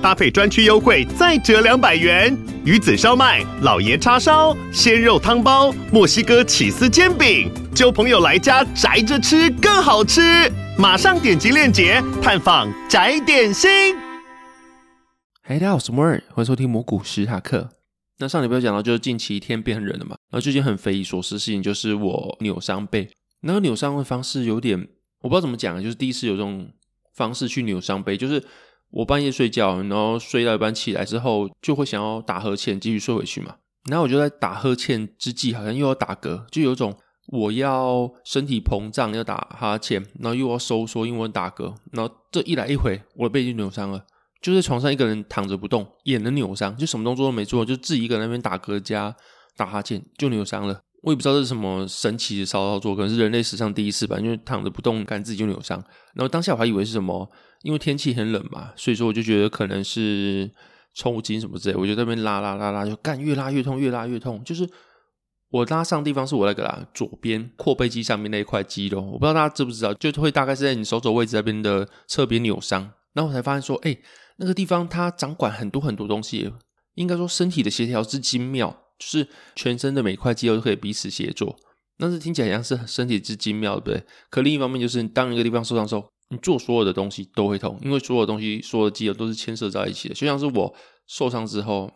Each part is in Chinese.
搭配专区优惠再折两百元。鱼子烧麦、老爷叉烧、鲜肉汤包、墨西哥起司煎饼，揪朋友来家宅着吃更好吃。马上点击链接探访宅点心。嗨，大家好，我是摩尔，欢迎收听蘑菇史塔克。那上礼拜讲到，就是近期天变冷了嘛。然后最近很匪夷所思的事情，就是我扭伤背。那个扭伤的方式有点，我不知道怎么讲，就是第一次有这种方式去扭伤背，就是我半夜睡觉，然后睡到一半起来之后，就会想要打呵欠，继续睡回去嘛。然后我就在打呵欠之际，好像又要打嗝，就有种。我要身体膨胀，要打哈欠，然后又要收缩，因为我打嗝，然后这一来一回，我的背就扭伤了。就在床上一个人躺着不动，也能扭伤，就什么动作都没做，就自己一个人那边打嗝加打哈欠就扭伤了。我也不知道这是什么神奇的骚操作，可能是人类史上第一次吧，因为躺着不动，干自己就扭伤。然后当下我还以为是什么，因为天气很冷嘛，所以说我就觉得可能是抽筋什么之类，我就在那边拉拉拉拉，就干越拉越痛，越拉越痛，就是。我拉伤的地方是我那个啦，左边阔背肌上面那一块肌肉，我不知道大家知不知道，就会大概是在你手肘位置那边的侧边扭伤。然后我才发现说，哎、那个地方它掌管很多很多东西，应该说身体的协调之精妙，就是全身的每一块肌肉都可以彼此协作。但是听起来像是身体之精妙，对不对？可另一方面就是，当一个地方受伤的时候，你做所有的东西都会痛，因为所有东西、所有的肌肉都是牵涉在一起的。就像是我受伤之后。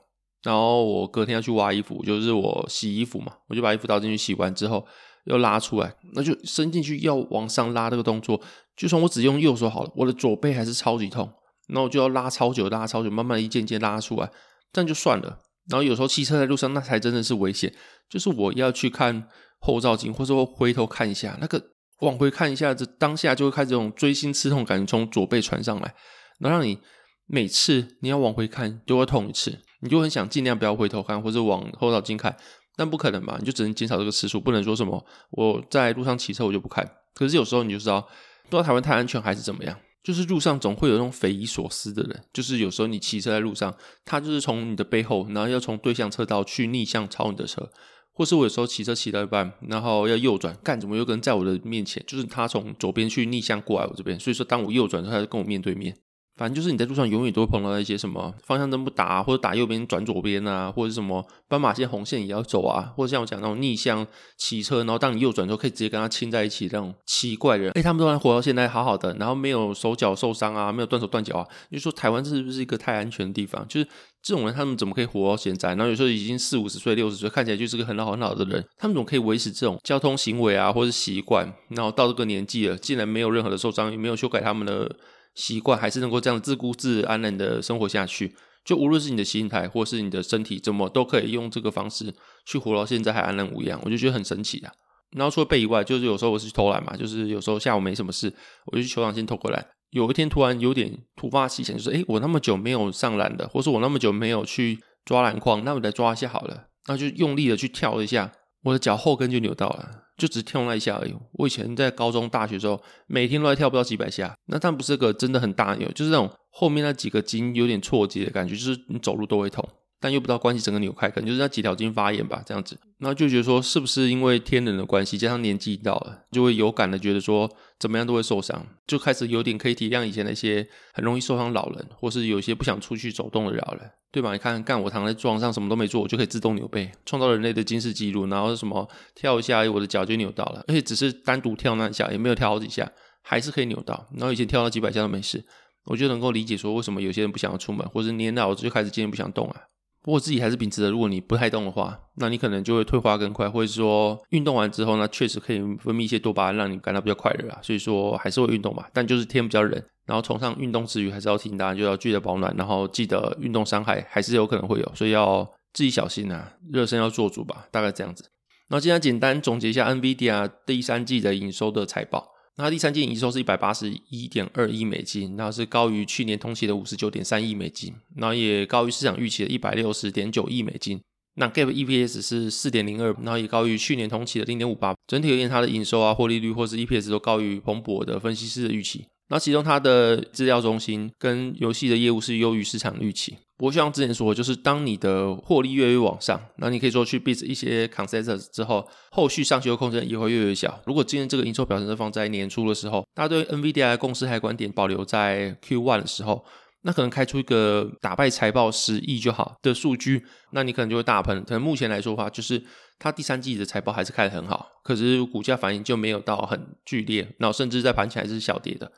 然后我隔天要去挖衣服，就是我洗衣服嘛，我就把衣服倒进去洗完之后，又拉出来，那就伸进去要往上拉这个动作，就算我只用右手好了，我的左背还是超级痛，然后我就要拉超久，拉超久，慢慢一件件拉出来，这样就算了。然后有时候骑车在路上，那才真的是危险，就是我要去看后照镜，或者说回头看一下，那个往回看一下，这当下就会开始这种锥心刺痛感觉从左背传上来，然后让你每次你要往回看就会痛一次。你就很想尽量不要回头看，或者往后照镜看，但不可能嘛，你就只能减少这个次数，不能说什么我在路上骑车我就不看。可是有时候你就知道，不知道台湾太安全还是怎么样，就是路上总会有那种匪夷所思的人，就是有时候你骑车在路上，他就是从你的背后，然后要从对向车道去逆向超你的车，或是我有时候骑车骑到一半，然后要右转，干怎么有个人在我的面前，就是他从左边去逆向过来我这边，所以说当我右转的时候，他就跟我面对面。反正就是你在路上永远都会碰到一些什么方向灯不打，或者打右边转左边啊，或者什么斑马线红线也要走啊，或者像我讲那种逆向骑车，然后当你右转之后可以直接跟他亲在一起那种奇怪的人，哎，他们都还活到现在好好的，然后没有手脚受伤啊，没有断手断脚啊，你说台湾是不是一个太安全的地方？就是这种人他们怎么可以活到现在？然后有时候已经四五十岁、六十岁，看起来就是个很老很老的人，他们怎么可以维持这种交通行为啊，或者习惯？然后到这个年纪了，竟然没有任何的受伤，也没有修改他们的。习惯还是能够这样自顾自安然的生活下去，就无论是你的心态或是你的身体，怎么都可以用这个方式去活到现在还安然无恙，我就觉得很神奇啊。然后除了背以外，就是有时候我是去偷懒嘛，就是有时候下午没什么事，我就去球场先偷过来。有一天突然有点突发奇想，就是诶，我那么久没有上篮的，或是我那么久没有去抓篮筐，那我来抓一下好了，那就用力的去跳一下，我的脚后跟就扭到了。就只跳那一下而已。我以前在高中、大学时候，每天都在跳不到几百下。那但不是个真的很大扭，就是那种后面那几个筋有点错节的感觉，就是你走路都会痛，但又不知道关系整个扭开，可能就是那几条筋发炎吧，这样子。然后就觉得说，是不是因为天冷的关系，加上年纪到了，就会有感的觉得说，怎么样都会受伤，就开始有点可以体谅以前那些很容易受伤老人，或是有些不想出去走动的老人。对吧？你看，干我躺在床上什么都没做，我就可以自动扭背，创造人类的金世纪录。然后什么跳一下，我的脚就扭到了，而且只是单独跳那一下，也没有跳好几下，还是可以扭到。然后以前跳到几百下都没事，我就能够理解说为什么有些人不想要出门，或者年老就开始渐渐不想动啊。不过自己还是秉持着，如果你不太动的话，那你可能就会退化更快，或者说运动完之后呢，确实可以分泌一些多巴胺，让你感到比较快乐啊。所以说还是会运动嘛，但就是天比较冷，然后崇尚运动之余，还是要提醒大家就要记得保暖，然后记得运动伤害还是有可能会有，所以要自己小心啊，热身要做足吧，大概这样子。那今天简单总结一下 NVIDIA 第三季的营收的财报。那第三季营收是一百八十一点二亿美金，那是高于去年同期的五十九点三亿美金，那也高于市场预期的一百六十点九亿美金。那 GAAP EPS 是四点零二，然后也高于去年同期的零点五八。整体而言，它的营收啊、获利率或是 EPS 都高于彭博的分析师的预期。那其中它的资料中心跟游戏的业务是优于市场预期。不过像之前说，就是当你的获利越来越往上，那你可以说去 beat 一些 consensus 之后，后续上修的空间也会越来越小。如果今天这个营收表现是放在年初的时候，大家对 NVIDIA 的共识还观点保留在 Q1 的时候。那可能开出一个打败财报十亿就好的数据，那你可能就会大喷。可能目前来说的话，就是它第三季的财报还是开得很好，可是股价反应就没有到很剧烈，然后甚至在盘前还是小跌的。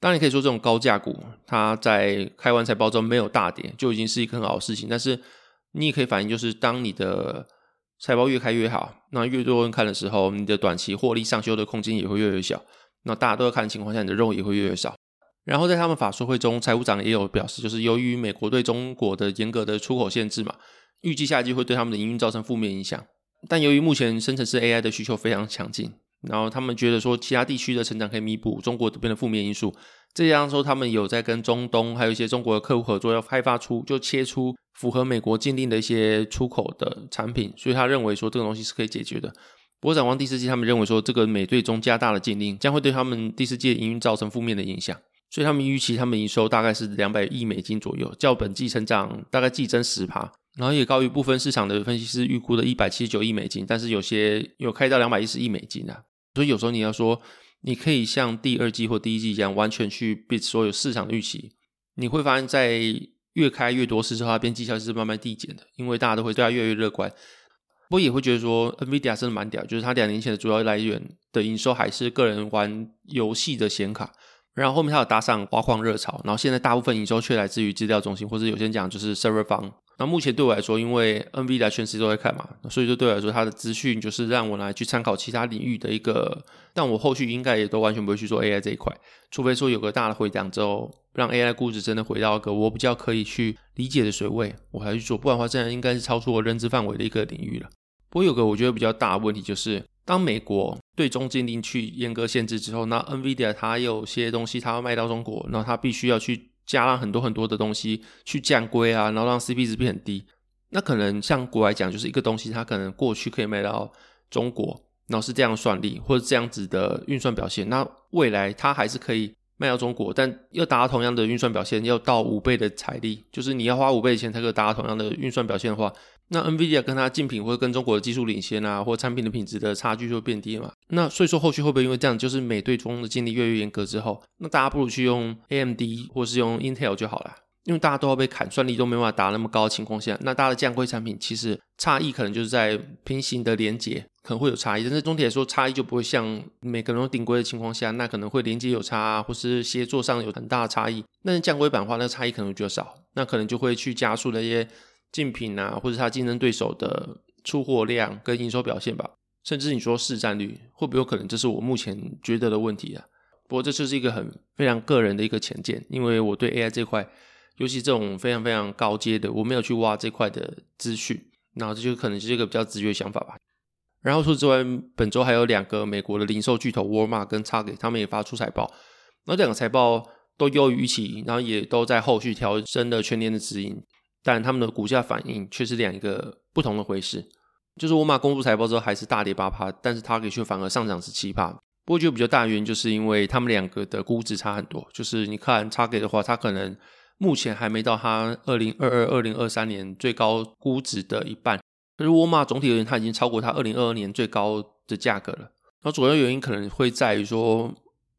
当然你可以说这种高价股，它在开完财报之后没有大跌，就已经是一个很好的事情。但是你也可以反映，就是当你的财报越开越好，那越多人看的时候，你的短期获利上修的空间也会越来越小。那大家都要看的情况下，你的肉也会越来越少。然后在他们法说会中，财务长也有表示，就是由于美国对中国的严格的出口限制嘛，预计下季会对他们的营运造成负面影响。但由于目前生成式 AI 的需求非常强劲，然后他们觉得说其他地区的成长可以弥补中国这边的负面因素。再加上说他们有在跟中东还有一些中国的客户合作，要开发出就切出符合美国禁令的一些出口的产品，所以他认为说这个东西是可以解决的。不过展望第四季，他们认为说这个美对中加大的禁令将会对他们第四季的营运造成负面的影响。所以他们预期他们营收大概是两百亿美金左右，较本季成长大概季增十趴，然后也高于部分市场的分析师预估的一百七十九亿美金，但是有些有开到两百一十亿美金啊。所以有时候你要说，你可以像第二季或第一季一样完全去 beat 所有市场的预期，你会发现在越开越多次之后，它边际效是慢慢递减的，因为大家都会对它越来越乐观。不过也会觉得说，NVIDIA 真的蛮屌，就是它两年前的主要来源的营收还是个人玩游戏的显卡。然后后面它有搭上挖矿热潮，然后现在大部分营收却来自于资料中心，或者有些人讲就是 server 方。那目前对我来说，因为 NVIDIA 全世界都在看嘛，所以说对我来说，它的资讯就是让我来去参考其他领域的一个。但我后续应该也都完全不会去做 AI 这一块，除非说有个大的回档之后，让 AI 估值真的回到一个我比较可以去理解的水位，我还去做。不然的话，这样应该是超出我认知范围的一个领域了。不过有个我觉得比较大的问题就是。当美国对中禁令去严格限制之后，那 NVIDIA 它有些东西它要卖到中国，那它必须要去加上很多很多的东西去降规啊，然后让 CP 值变很低。那可能像国外讲，就是一个东西它可能过去可以卖到中国，然后是这样算力或者这样子的运算表现，那未来它还是可以卖到中国，但要达到同样的运算表现，要到五倍的财力，就是你要花五倍的钱才可以达到同样的运算表现的话。那 NVIDIA 跟它竞品，或者跟中国的技术领先啊，或产品的品质的差距就会变低嘛。那所以说后续会不会因为这样，就是美对中的禁令越来越严格之后，那大家不如去用 AMD 或是用 Intel 就好了，因为大家都要被砍，算力都没办法达那么高的情况下，那大家的降规产品其实差异可能就是在平行的连接可能会有差异，但是总体来说差异就不会像每个人都顶规的情况下，那可能会连接有差啊，或是协作上有很大的差异。但是降规版的话，那差异可能就少，那可能就会去加速那些。竞品啊，或者它竞争对手的出货量跟营收表现吧，甚至你说市占率会不会有可能？这是我目前觉得的问题啊。不过这就是一个很非常个人的一个浅见，因为我对 AI 这块，尤其这种非常非常高阶的，我没有去挖这块的资讯，那这就可能是一个比较直觉想法吧。然后除此之外，本周还有两个美国的零售巨头沃尔玛跟 Target，他们也发出财报，那两个财报都优于预期，然后也都在后续调升了全年的指引。但他们的股价反应却是两个不同的回事，就是沃尔玛公布财报之后还是大跌八趴，但是 Target 却反而上涨十七趴。不过就比较大原因就是因为他们两个的估值差很多，就是你看 Target 的话，它可能目前还没到它二零二二、二零二三年最高估值的一半，可是沃尔玛总体而言，它已经超过它二零二二年最高的价格了。然后主要原因可能会在于说。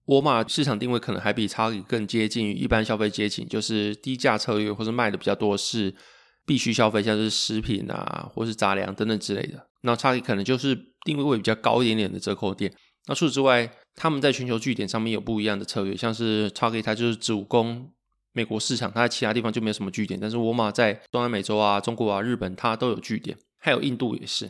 沃尔玛市场定位可能还比 Target 更接近于一般消费阶层，就是低价策略，或是卖的比较多是必须消费，像是食品啊，或是杂粮等等之类的。那 Target 可能就是定位会比较高一点点的折扣店。那除此之外，他们在全球据点上面有不一样的策略，像是 Target 它就是主攻美国市场，它在其他地方就没有什么据点。但是沃尔玛在中南美洲啊、中国啊、日本，它都有据点，还有印度也是。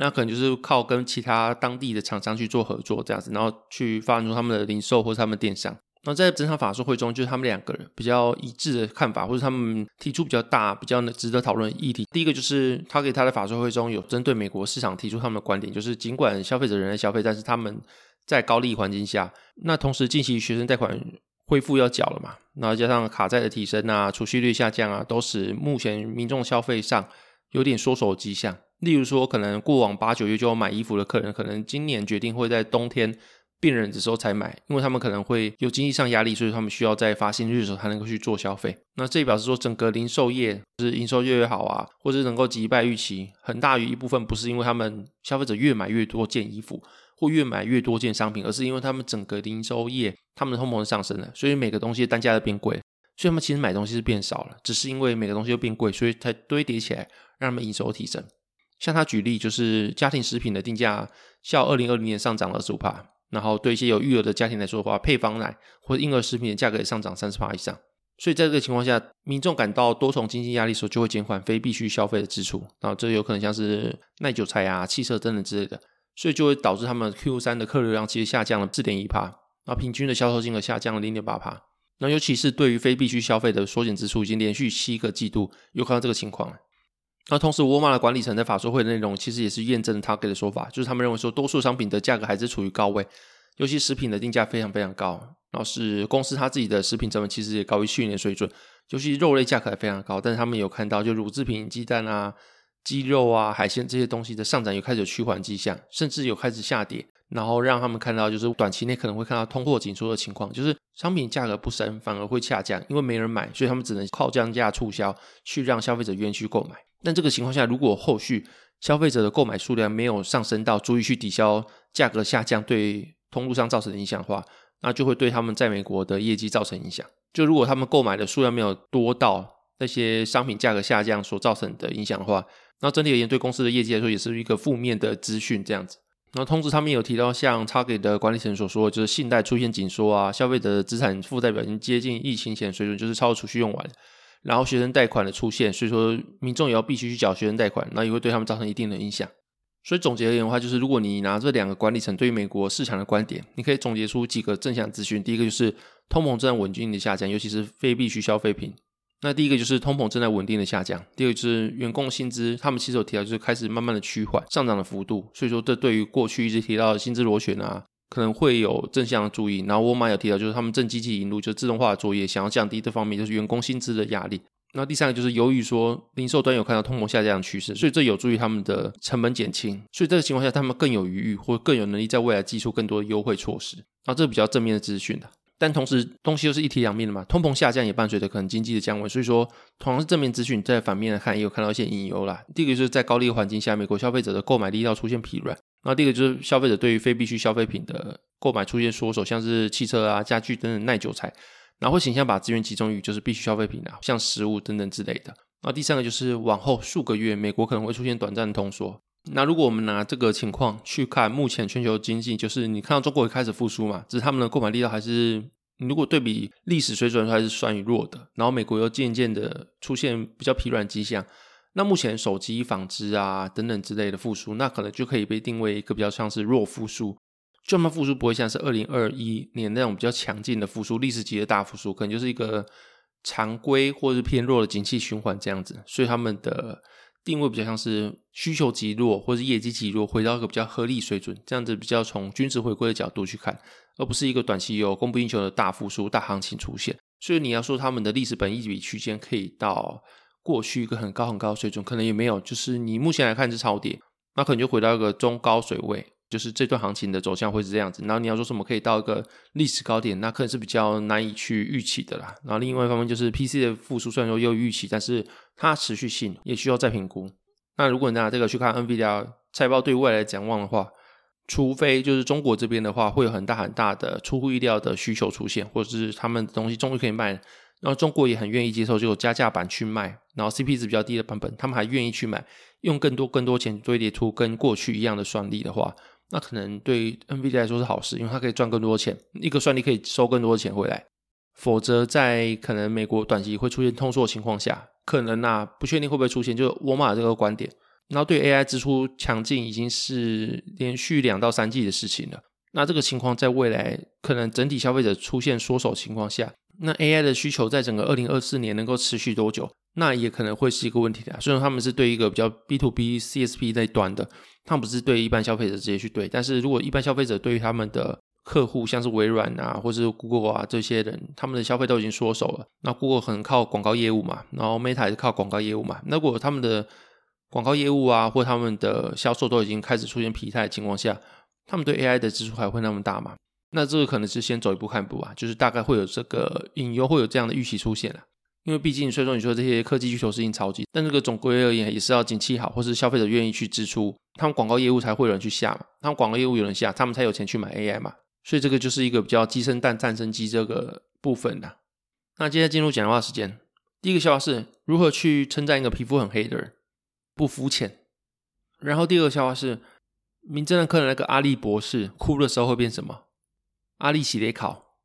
那可能就是靠跟其他当地的厂商去做合作，这样子，然后去发展出他们的零售或者他们电商。那在整场法说会中，就是他们两个人比较一致的看法，或者他们提出比较大、比较值得讨论的议题。第一个就是他给他的法说会中有针对美国市场提出他们的观点，就是尽管消费者仍在消费，但是他们在高利环境下，那同时近期学生贷款恢复要缴了嘛，然后加上卡债的提升啊、储蓄率下降啊，都使目前民众消费上。有点缩手迹象。例如说，可能过往八九月就要买衣服的客人，可能今年决定会在冬天变冷的时候才买，因为他们可能会有经济上压力，所以他们需要在发薪日的时候才能够去做消费。那这表示说，整个零售业就是营收越越好啊，或者能够击败预期，很大于一部分不是因为他们消费者越买越多件衣服，或越买越多件商品，而是因为他们整个零售业他们的通膨上升了，所以每个东西的单价都变贵，所以他们其实买东西是变少了，只是因为每个东西都变贵，所以才堆叠起来让他们营收提升。像他举例，就是家庭食品的定价，较二零二零年上涨了二十五趴，然后对一些有育儿的家庭来说的话，配方奶或者婴儿食品的价格也上涨三十趴以上。所以在这个情况下，民众感到多重经济压力时候，就会减缓非必需消费的支出，然后这有可能像是耐久财啊、汽车等等之类的，所以就会导致他们 Q 三的客流量其实下降了四点一趴，然后平均的销售金额下降了零点八帕。那尤其是对于非必需消费的缩减支出，已经连续七个季度有看到这个情况了。那同时，沃尔玛的管理层在法说会的内容其实也是验证他给的说法，就是他们认为说，多数商品的价格还是处于高位，尤其食品的定价非常非常高。然后是公司它自己的食品成本其实也高于去年水准，尤其肉类价格还非常高。但是他们有看到，就乳制品、鸡蛋啊、鸡肉啊、海鲜这些东西的上涨有开始有趋缓迹象，甚至有开始下跌。然后让他们看到，就是短期内可能会看到通货紧缩的情况，就是商品价格不升，反而会下降，因为没人买，所以他们只能靠降价促销去让消费者愿意去购买。但这个情况下，如果后续消费者的购买数量没有上升到足以去抵消价格下降对通路上造成的影响的话，那就会对他们在美国的业绩造成影响。就如果他们购买的数量没有多到那些商品价格下降所造成的影响的话，那整体而言对公司的业绩来说也是一个负面的资讯这样子。然后同时他们有提到，像 Target 的管理层所说，就是信贷出现紧缩啊，消费者的资产负债表已经接近疫情前水准，就是超储蓄用完。然后学生贷款的出现，所以说民众也要必须去缴学生贷款，那也会对他们造成一定的影响。所以总结而言的话，就是如果你拿这两个管理层对于美国市场的观点，你可以总结出几个正向资讯。第一个就是通膨正在稳定的下降，尤其是非必需消费品。那第一个就是通膨正在稳定的下降。第二就是员工薪资，他们其实有提到，就是开始慢慢的趋缓上涨的幅度。所以说这对于过去一直提到的薪资螺旋啊。可能会有正向的注意，然后沃尔玛有提到，就是他们正积极引入就自动化的作业，想要降低这方面就是员工薪资的压力。那第三个就是由于说零售端有看到通膨下降的趋势，所以这有助于他们的成本减轻，所以这个情况下他们更有余裕或更有能力在未来寄出更多的优惠措施。那这是比较正面的资讯的，但同时东西又是一体两面的嘛，通膨下降也伴随着可能经济的降温，所以说同样是正面资讯，在反面来看也有看到一些隐忧啦。第一个就是在高利环境下，美国消费者的购买力要出现疲软。然后第二个就是消费者对于非必需消费品的购买出现缩手，像是汽车啊、家具等等耐久材，然后会倾向把资源集中于就是必需消费品啊，像食物等等之类的。然后第三个就是往后数个月，美国可能会出现短暂的通缩。那如果我们拿这个情况去看目前全球经济，就是你看到中国也开始复苏嘛，只是他们的购买力道还是，如果对比历史水准还是算弱的。然后美国又渐渐的出现比较疲软迹象。那目前手机、纺织啊等等之类的复苏，那可能就可以被定为一个比较像是弱复苏，就那么复苏不会像是二零二一年那种比较强劲的复苏，历史级的大复苏，可能就是一个常规或是偏弱的景气循环这样子。所以他们的定位比较像是需求极弱，或是业绩极弱，回到一个比较合理水准，这样子比较从均值回归的角度去看，而不是一个短期有供不应求的大复苏、大行情出现。所以你要说他们的历史本一比区间可以到。过去一个很高很高的水准，可能也没有，就是你目前来看是超跌，那可能就回到一个中高水位，就是这段行情的走向会是这样子。然后你要说什么可以到一个历史高点，那可能是比较难以去预期的啦。然后另外一方面就是 PC 的复苏虽然说又预期，但是它持续性也需要再评估。那如果你拿这个去看 NVIDIA 财报对未来展望的话，除非就是中国这边的话会有很大很大的出乎意料的需求出现，或者是他们的东西终于可以卖。然后中国也很愿意接受，就加价版去卖，然后 CP 值比较低的版本，他们还愿意去买，用更多更多钱堆叠出跟过去一样的算力的话，那可能对 NVIDIA 来说是好事，因为它可以赚更多钱，一个算力可以收更多的钱回来。否则在可能美国短期会出现通缩的情况下，可能啊不确定会不会出现，就沃尔玛这个观点。然后对 AI 支出强劲已经是连续两到三季的事情了，那这个情况在未来可能整体消费者出现缩手情况下。那 AI 的需求在整个二零二四年能够持续多久？那也可能会是一个问题的。虽然他们是对一个比较 B to B CSP 那端的，他们不是对一般消费者直接去对。但是如果一般消费者对于他们的客户，像是微软啊，或是 Google 啊这些人，他们的消费都已经缩手了。那 Google 可能靠广告业务嘛，然后 Meta 也是靠广告业务嘛。那如果他们的广告业务啊，或他们的销售都已经开始出现疲态的情况下，他们对 AI 的支出还会那么大吗？那这个可能是先走一步看一步啊，就是大概会有这个隐忧，会有这样的预期出现了。因为毕竟，虽然说你说这些科技需求是印钞机，但这个总归而言也是要景气好，或是消费者愿意去支出，他们广告业务才会有人去下嘛。他们广告业务有人下，他们才有钱去买 AI 嘛。所以这个就是一个比较鸡生蛋，蛋生鸡这个部分的。那接下来进入讲话时间，第一个笑话是如何去称赞一个皮肤很黑的人，不肤浅。然后第二个笑话是，名侦探柯南那个阿笠博士哭的时候会变什么？阿力系列考。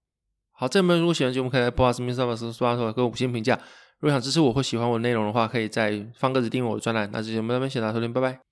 好，这门如果喜欢节目，可以在播客上面刷刷给我五星评价。如果想支持我或喜欢我的内容的话，可以在方格子订阅我的专栏。那这节目到这边，谢谢大家收听，拜拜。